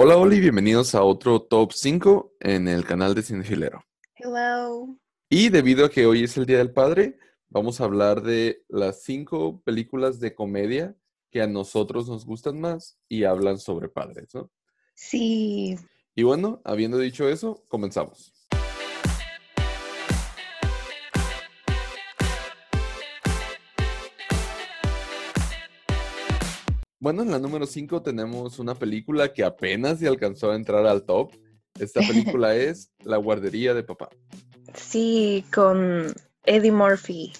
Hola, Oli, bienvenidos a otro Top 5 en el canal de Cinefilero. Hello. Y debido a que hoy es el Día del Padre, vamos a hablar de las cinco películas de comedia que a nosotros nos gustan más y hablan sobre padres, ¿no? Sí. Y bueno, habiendo dicho eso, comenzamos. Bueno, en la número 5 tenemos una película que apenas se alcanzó a entrar al top. Esta película es La guardería de papá. Sí, con Eddie Murphy.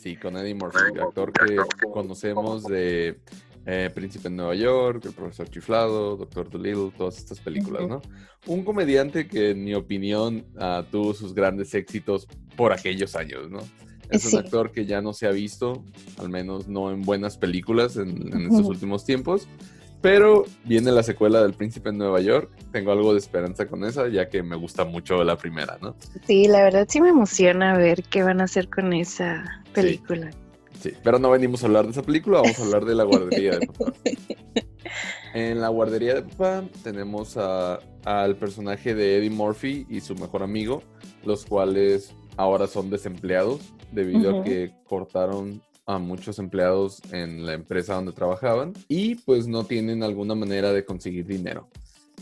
Sí, con Eddie Murphy, actor que conocemos de eh, Príncipe en Nueva York, El Profesor Chiflado, Doctor Dolittle, todas estas películas, ¿no? Un comediante que, en mi opinión, ah, tuvo sus grandes éxitos por aquellos años, ¿no? Es un actor que ya no se ha visto, al menos no en buenas películas en, estos últimos tiempos. Pero viene la secuela del Príncipe en Nueva York. Tengo algo de esperanza con esa, ya que me gusta mucho la primera, ¿no? Sí, la verdad sí me emociona ver qué van a hacer con esa película. Sí, pero no venimos a hablar de esa película, vamos a hablar de la guardería de papá. En la guardería de papá tenemos al personaje de Eddie Murphy y su mejor amigo, los cuales ahora son desempleados debido a que cortaron a muchos empleados en la empresa donde trabajaban y pues no tienen alguna manera de conseguir dinero.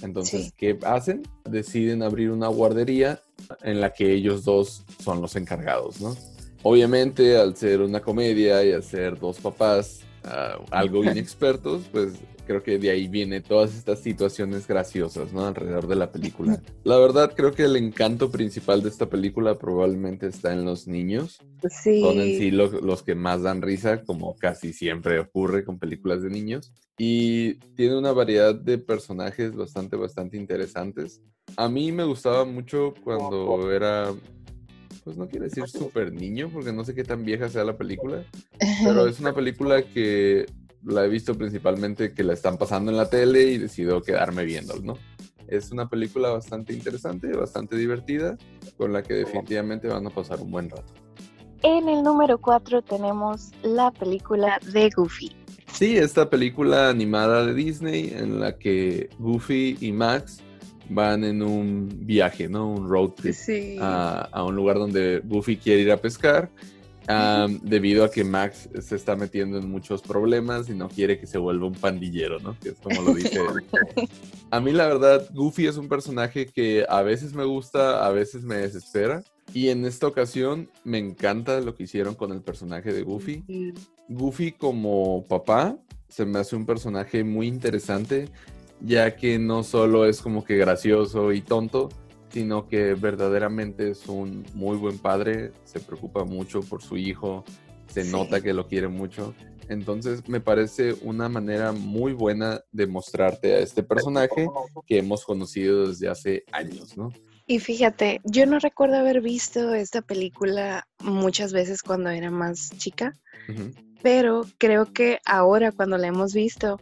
Entonces, ¿qué hacen? Deciden abrir una guardería en la que ellos dos son los encargados, ¿no? Obviamente, al ser una comedia y al ser dos papás ah, algo inexpertos, pues creo que de ahí viene todas estas situaciones graciosas, ¿no? Alrededor de la película. La verdad, creo que el encanto principal de esta película probablemente está en los niños. Sí. Son en sí los, que más dan risa, como casi siempre ocurre con películas de niños. Y tiene una variedad de personajes bastante, bastante interesantes. A mí me gustaba mucho cuando era pues no quiero decir súper niño, porque no sé qué tan vieja sea la película, pero es una película que la he visto principalmente que la están pasando en la tele y decido quedarme viendo, ¿no? Es una película bastante interesante, bastante divertida, con la que definitivamente van a pasar un buen rato. En el número 4 tenemos la película de Goofy. Sí, esta película animada de Disney en la que Goofy y Max van en un viaje, ¿no? Un road trip a, a, un lugar donde Goofy quiere ir a pescar debido a que Max se está metiendo en muchos problemas y no quiere que se vuelva un pandillero, ¿no? Que es como lo dice él. A mí la verdad, Goofy es un personaje que a veces me gusta, a veces me desespera. Y en esta ocasión me encanta lo que hicieron con el personaje de Goofy. Goofy como papá se me hace un personaje muy interesante, ya que no solo es como que gracioso y tonto, sino que verdaderamente es un muy buen padre, se preocupa mucho por su hijo, se nota que lo quiere mucho. Entonces me parece una manera muy buena de mostrarte a este personaje que hemos conocido desde hace años, ¿no? Y fíjate, yo no recuerdo haber visto esta película muchas veces cuando era más chica, pero creo que ahora cuando la hemos visto,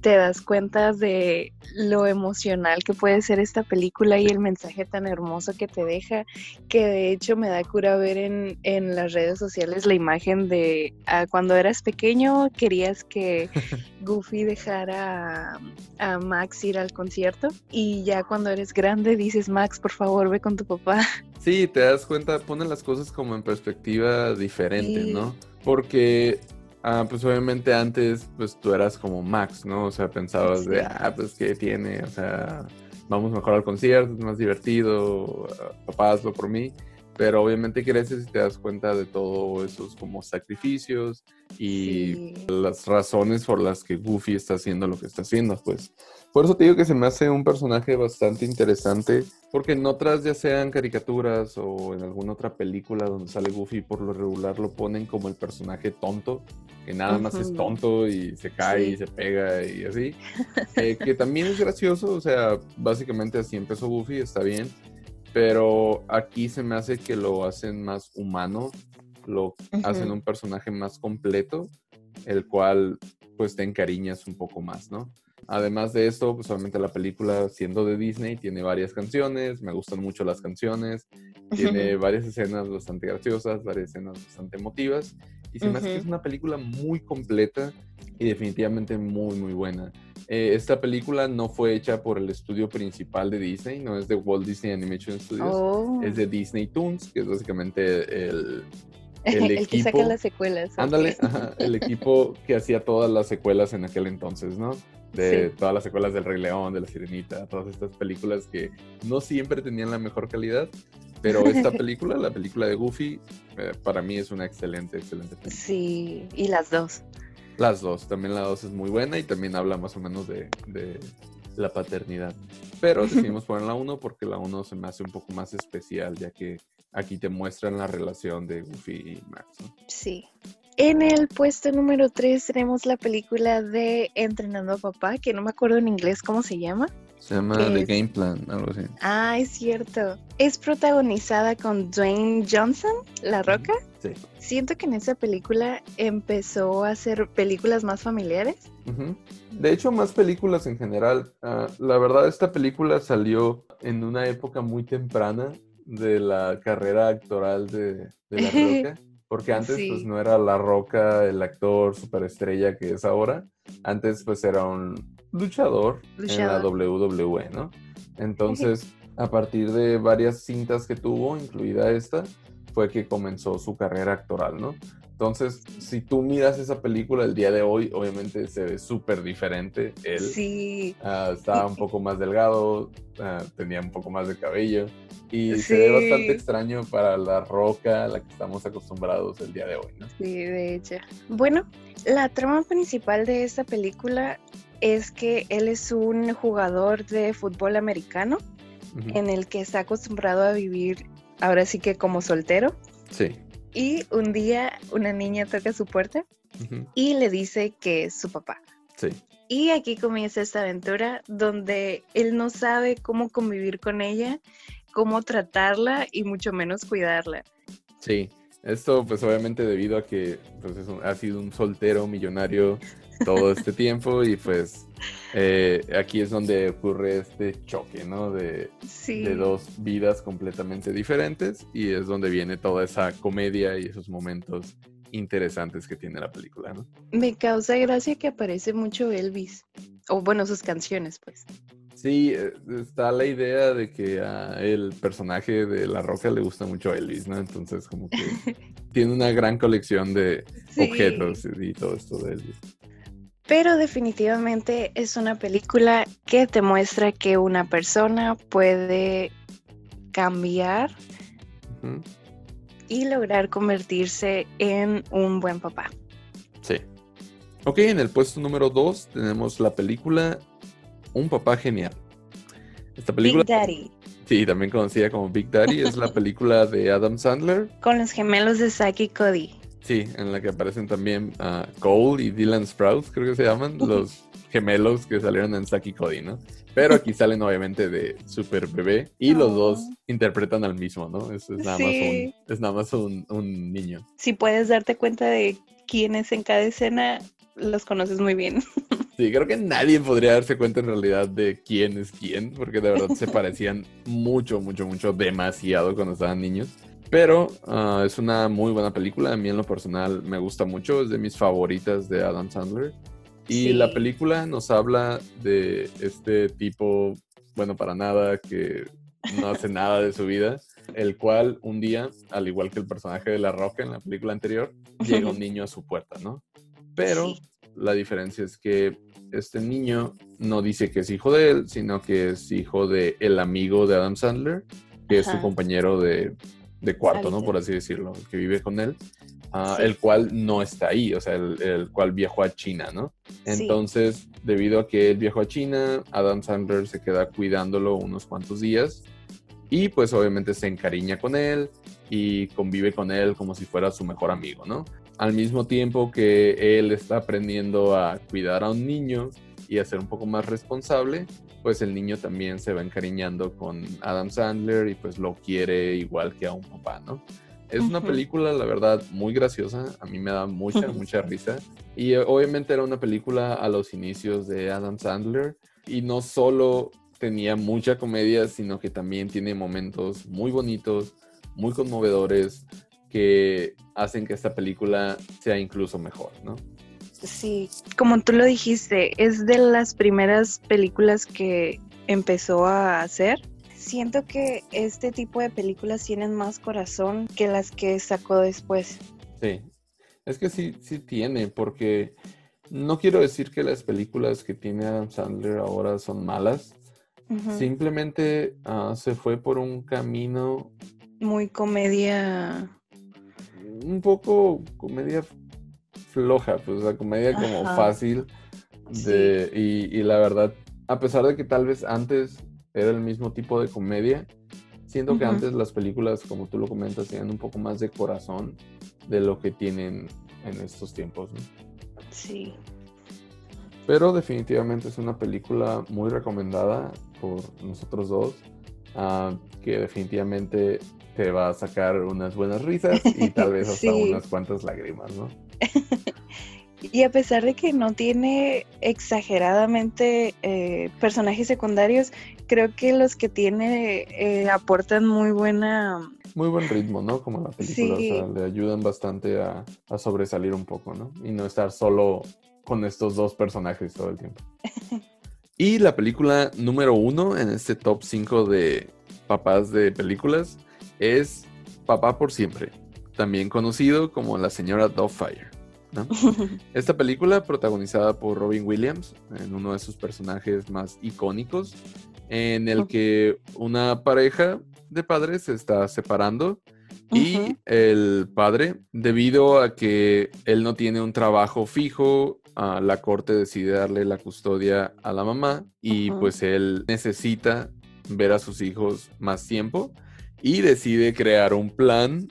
te das cuenta de lo emocional que puede ser esta película y el mensaje tan hermoso que te deja, que de hecho me da cura ver en, en las redes sociales la imagen de ah, cuando eras pequeño querías que Goofy dejara a, a, Max ir al concierto y ya cuando eres grande dices, Max, por favor, ve con tu papá. Sí, te das cuenta, ponen las cosas como en perspectiva diferente, ¿no? Porque Ah, pues obviamente antes, pues tú eras como Max, ¿no? O sea, pensabas de, ah, pues qué tiene, o sea, vamos mejor al concierto, es más divertido, papá, hazlo por mí. Pero obviamente creces y te das cuenta de todos esos como sacrificios y las razones por las que Goofy está haciendo lo que está haciendo, pues. Por eso te digo que se me hace un personaje bastante interesante, porque en otras, ya sean caricaturas o en alguna otra película donde sale Goofy, por lo regular lo ponen como el personaje tonto, que nada más es tonto y se cae y se pega y así. Eh, que también es gracioso, o sea, básicamente así empezó Goofy, está bien. Pero aquí se me hace que lo hacen más humano, lo hacen un personaje más completo, el cual pues te encariñas un poco más, ¿no? Además de esto, pues obviamente la película, siendo de Disney, tiene varias canciones, me gustan mucho las canciones Tiene varias escenas bastante graciosas, varias escenas bastante emotivas. Y se me hace que es una película muy completa y definitivamente muy, muy buena. Eh, esta película no fue hecha por el estudio principal de Disney, no es de Walt Disney Animation Studios, oh. es de Disney Toons, que es básicamente el, el, equipo, que saca las secuelas. Ándale, el equipo que hacía todas las secuelas en aquel entonces, ¿no? De todas las secuelas del Rey León, de La Sirenita, todas estas películas que no siempre tenían la mejor calidad, pero esta película, la película de Goofy, eh, para mí es una excelente, excelente película. Sí, y las dos. Las dos, también la dos es muy buena y también habla más o menos de, la paternidad. Pero decidimos poner la uno porque la uno se me hace un poco más especial, ya que aquí te muestran la relación de Goofy y Max. Sí. En el puesto número 3 tenemos la película de Entrenando a Papá, que no me acuerdo en inglés cómo se llama. Se llama The Game Plan, algo así. Ah, es cierto. Es protagonizada con Dwayne Johnson, La Roca. Sí. Siento que en esa película empezó a hacer películas más familiares. De hecho, más películas en general. Ah, la verdad, esta película salió en una época muy temprana de la carrera actoral de, La Roca. Porque antes pues no era La Roca el actor superestrella que es ahora. Antes pues era un luchador, en la WWE, ¿no? Entonces, a partir de varias cintas que tuvo, incluida esta, fue que comenzó su carrera actoral, ¿no? Entonces, si tú miras esa película el día de hoy, obviamente se ve súper diferente. Él sí. Ah, estaba un poco más delgado, ah, tenía un poco más de cabello y se ve bastante extraño para la roca a la que estamos acostumbrados el día de hoy, ¿no? Sí, de hecho. Bueno, la trama principal de esta película es que él es un jugador de fútbol americano en el que está acostumbrado a vivir ahora sí que como soltero. Sí. Y un día una niña toca su puerta y le dice que es su papá. Sí. Y aquí comienza esta aventura donde él no sabe cómo convivir con ella, cómo tratarla y mucho menos cuidarla. Sí, esto pues obviamente debido a que pues, ha sido un soltero millonario todo este tiempo y pues eh, aquí es donde ocurre este choque, ¿no? De, de, dos vidas completamente diferentes y es donde viene toda esa comedia y esos momentos interesantes que tiene la película, ¿no? Me causa gracia que aparece mucho Elvis, o bueno, sus canciones, pues. Sí, eh, está la idea de que a el personaje de La Roca le gusta mucho Elvis, ¿no? Entonces como que tiene una gran colección de objetos y todo esto de Elvis. Pero definitivamente es una película que te muestra que una persona puede cambiar y lograr convertirse en un buen papá. Sí. Ok, en el puesto número 2 tenemos la película Un papá genial. Esta película... Big Daddy. Sí, también conocida como Big Daddy, es la película de Adam Sandler. Con los gemelos de Saki Cody. Sí, en la que aparecen también uh, Cole y Dylan Sprouse, creo que se llaman, los gemelos que salieron en Saki Cody, ¿no? Pero aquí salen obviamente de Super Bebé y los dos interpretan al mismo, ¿no? Es, nada, más, un, es nada más un, un, niño. Si puedes darte cuenta de quién es en cada escena, los conoces muy bien. Sí, creo que nadie podría darse cuenta en realidad de quién es quién, porque de verdad se parecían mucho, mucho, mucho, demasiado cuando estaban niños. Pero ah, es una muy buena película. A mí en lo personal me gusta mucho. Es de mis favoritas de Adam Sandler. Y la película nos habla de este tipo, bueno, para nada, que no hace nada de su vida, el cual un día, al igual que el personaje de La Roca en la película anterior, llega un niño a su puerta, ¿no? Pero la diferencia es que este niño no dice que es hijo de él, sino que es hijo de el amigo de Adam Sandler, que es su compañero de de cuarto, ¿no? Por así decirlo, que vive con él, ah, el cual no está ahí, o sea, el, cual viajó a China, ¿no? Entonces, debido a que él viajó a China, Adam Sandler se queda cuidándolo unos cuantos días y pues obviamente se encariña con él y convive con él como si fuera su mejor amigo, ¿no? Al mismo tiempo que él está aprendiendo a cuidar a un niño y a ser un poco más responsable, pues el niño también se va encariñando con Adam Sandler y pues lo quiere igual que a un papá, ¿no? Es una película, la verdad, muy graciosa. A mí me da mucha, mucha risa. Y eh, obviamente era una película a los inicios de Adam Sandler. Y no solo tenía mucha comedia, sino que también tiene momentos muy bonitos, muy conmovedores que hacen que esta película sea incluso mejor, ¿no? Sí, como tú lo dijiste, es de las primeras películas que empezó a hacer. Siento que este tipo de películas tienen más corazón que las que sacó después. Sí, es que sí, sí tiene, porque no quiero decir que las películas que tiene Adam Sandler ahora son malas. Simplemente ah, se fue por un camino. Muy comedia. Un poco comedia floja, pues la comedia como fácil. De, y, la verdad, a pesar de que tal vez antes era el mismo tipo de comedia, siento que antes las películas, como tú lo comentas, tenían un poco más de corazón de lo que tienen en estos tiempos. Sí. Pero definitivamente es una película muy recomendada por nosotros dos, ah, que definitivamente te va a sacar unas buenas risas y tal vez hasta unas cuantas lágrimas, ¿no? y a pesar de que no tiene exageradamente eh, personajes secundarios, creo que los que tiene eh, aportan muy buena... Muy buen ritmo, ¿no? Como la película, o sea, le ayudan bastante a, a sobresalir un poco, ¿no? Y no estar solo con estos dos personajes todo el tiempo. y la película número uno en este top 5 de papás de películas es Papá por Siempre, también conocido como La Señora Doubtfire. Esta película, protagonizada por Robin Williams, en uno de sus personajes más icónicos, en el que una pareja de padres se está separando y el padre, debido a que él no tiene un trabajo fijo, la corte decide darle la custodia a la mamá y pues él necesita ver a sus hijos más tiempo y decide crear un plan,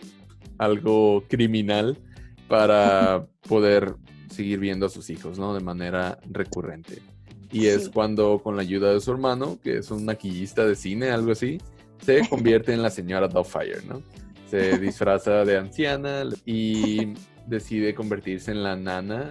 algo criminal, para poder seguir viendo a sus hijos, ¿no? De manera recurrente. Y es cuando, con la ayuda de su hermano, que es un maquillista de cine, algo así, se convierte en la señora Doubtfire, ¿no? Se disfraza de anciana y decide convertirse en la nana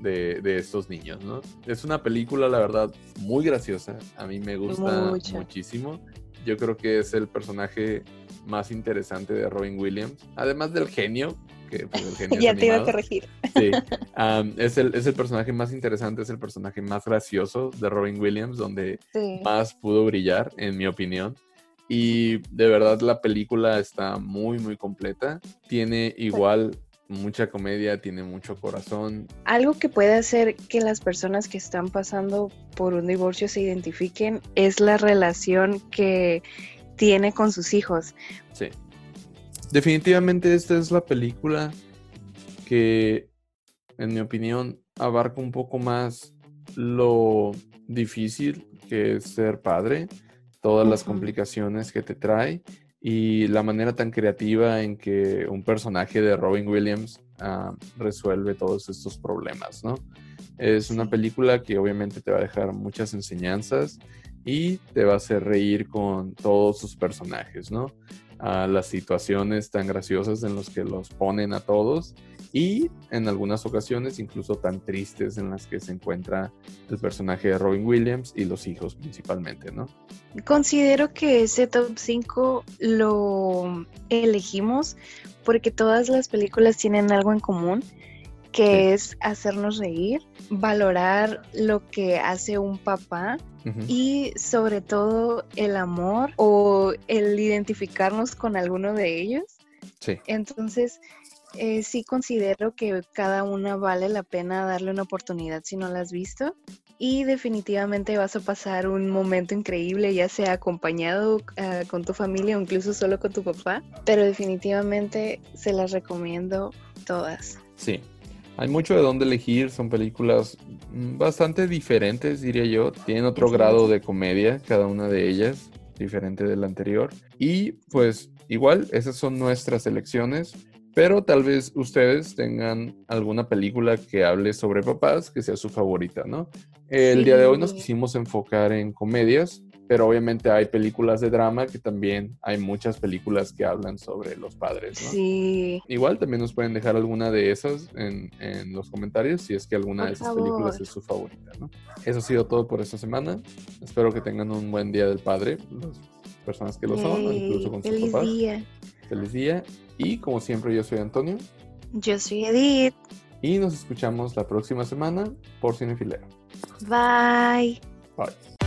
de, estos niños, ¿no? Es una película, la verdad, muy graciosa. A mí me gusta muchísimo. Yo creo que es el personaje más interesante de Robin Williams, además del genio, que pues, el genio ya te iba a corregir. Sí, es, el, es, el, personaje más interesante, es el personaje más gracioso de Robin Williams, donde más pudo brillar, en mi opinión. Y de verdad la película está muy, muy completa. Tiene igual mucha comedia, tiene mucho corazón. Algo que puede hacer que las personas que están pasando por un divorcio se identifiquen es la relación que tiene con sus hijos. Sí. Definitivamente esta es la película que, en mi opinión, abarca un poco más lo difícil que es ser padre, todas las complicaciones que te trae y la manera tan creativa en que un personaje de Robin Williams ah, resuelve todos estos problemas, ¿no? Es una película que obviamente te va a dejar muchas enseñanzas y te va a hacer reír con todos sus personajes, ¿no? A las situaciones tan graciosas en las que los ponen a todos y en algunas ocasiones incluso tan tristes en las que se encuentra el personaje de Robin Williams y los hijos principalmente, ¿no? Considero que ese top 5 lo elegimos porque todas las películas tienen algo en común que es hacernos reír, valorar lo que hace un papá y sobre todo el amor o el identificarnos con alguno de ellos. Sí. Entonces, eh, sí considero que cada una vale la pena darle una oportunidad si no la has visto. Y definitivamente vas a pasar un momento increíble, ya sea acompañado ah, con tu familia o incluso solo con tu papá. Pero definitivamente se las recomiendo todas. Sí, hay mucho de dónde elegir, son películas bastante diferentes, diría yo. Tienen otro grado de comedia, cada una de ellas, diferente de la anterior. Y pues igual, esas son nuestras elecciones. Pero tal vez ustedes tengan alguna película que hable sobre papás que sea su favorita, ¿no? El día de hoy nos quisimos enfocar en comedias, pero obviamente hay películas de drama que también hay muchas películas que hablan sobre los padres, ¿no? Sí. Igual también nos pueden dejar alguna de esas en, en los comentarios si es que alguna de esas películas es su favorita, ¿no? Eso ha sido todo por esta semana. Espero que tengan un buen día del padre, las personas que lo son, incluso con sus papás. Feliz día. Y como siempre, yo soy Antonio. Yo soy Edith. Y nos escuchamos la próxima semana por Cinefilero. Bye. Bye.